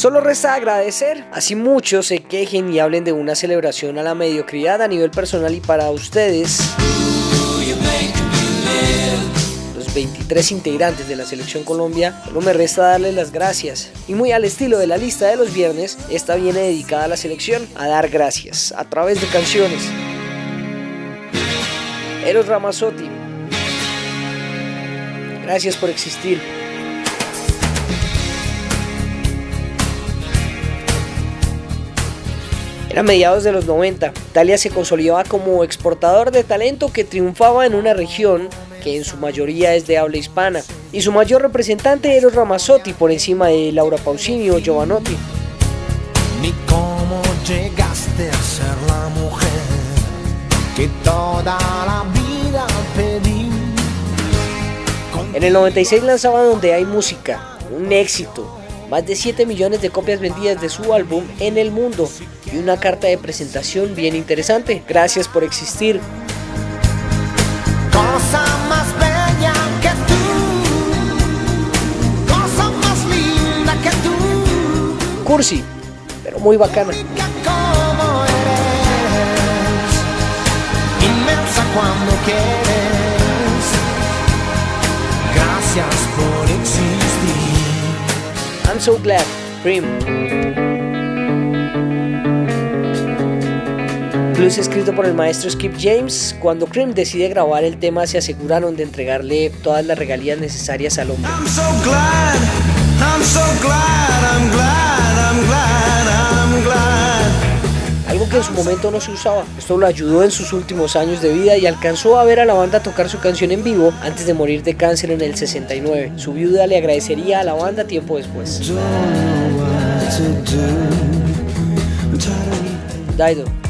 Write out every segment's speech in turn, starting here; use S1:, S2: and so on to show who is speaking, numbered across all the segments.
S1: Solo resta agradecer, así muchos se quejen y hablen de una celebración a la mediocridad a nivel personal y para ustedes. Los 23 integrantes de la selección Colombia, solo me resta darles las gracias. Y muy al estilo de la lista de los viernes, esta viene dedicada a la selección, a dar gracias, a través de canciones. Eros Ramazzotti, gracias por existir. Era mediados de los 90. Italia se consolidaba como exportador de talento que triunfaba en una región que en su mayoría es de habla hispana. Y su mayor representante era Ramazzotti por encima de Laura Pausini o Giovanotti.
S2: Ni cómo llegaste a ser la mujer que toda la vida pedí.
S1: En el 96 lanzaba Donde hay música, un éxito, más de 7 millones de copias vendidas de su álbum en el mundo y una carta de presentación bien interesante. Gracias por existir.
S2: Cosa más bella que tú, cosa más linda que tú,
S1: Cursi, pero muy bacana.
S2: cuando quieres. Gracias por existir.
S1: I'm so glad. Prim. Escrito por el maestro Skip James. Cuando Cream decide grabar el tema, se aseguraron de entregarle todas las regalías necesarias al hombre. Algo que en su momento no se usaba. Esto lo ayudó en sus últimos años de vida y alcanzó a ver a la banda tocar su canción en vivo antes de morir de cáncer en el 69. Su viuda le agradecería a la banda tiempo después. Dido.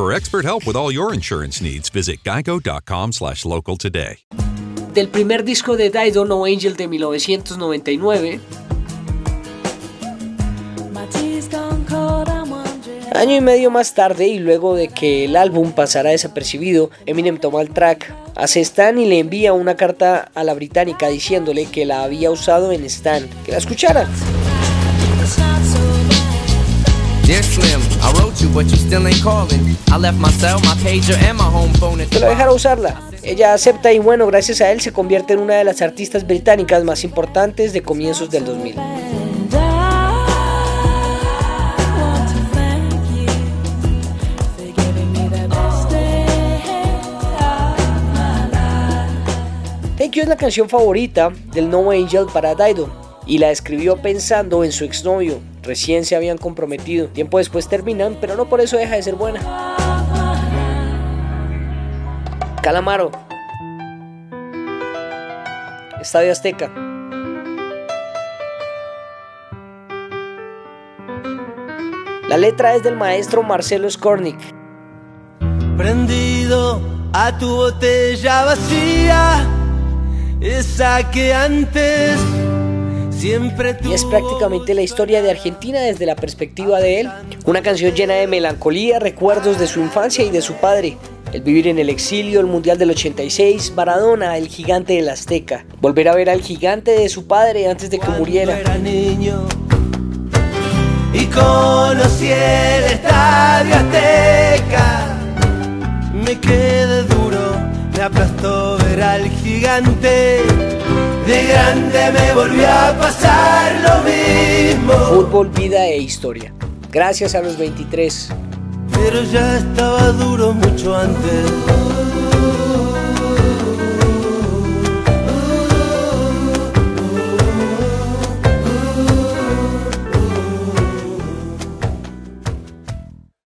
S3: For expert help with all your insurance needs, visit geico.com slash local today.
S1: Del primer disco de Dido, No Angel de 1999. Año y medio más tarde y luego de que el álbum pasara desapercibido, Eminem toma el track, hace Stan y le envía una carta a la británica diciéndole que la había usado en Stan, que la escuchara. Lo dejara usarla. Ella acepta y bueno, gracias a él se convierte en una de las artistas británicas más importantes de comienzos del 2000. Thank You es la canción favorita del No Angel para Dido y la escribió pensando en su exnovio. Recién se habían comprometido. Tiempo después terminan, pero no por eso deja de ser buena. Calamaro. Estadio Azteca. La letra es del maestro Marcelo Skornik.
S2: Prendido a tu botella vacía, esa que antes
S1: Y es prácticamente la historia de Argentina desde la perspectiva de él. Una canción llena de melancolía, recuerdos de su infancia y de su padre. El vivir en el exilio, el Mundial del 86, Maradona, el gigante del Azteca. Volver a ver al gigante de su padre antes de que muriera.
S2: era niño y conocí el estadio Azteca. Me quedé duro, me aplastó ver al gigante. Me volvió a pasar lo mismo.
S1: fútbol, vida e historia. Gracias a los 23.
S2: Pero ya estaba duro mucho antes.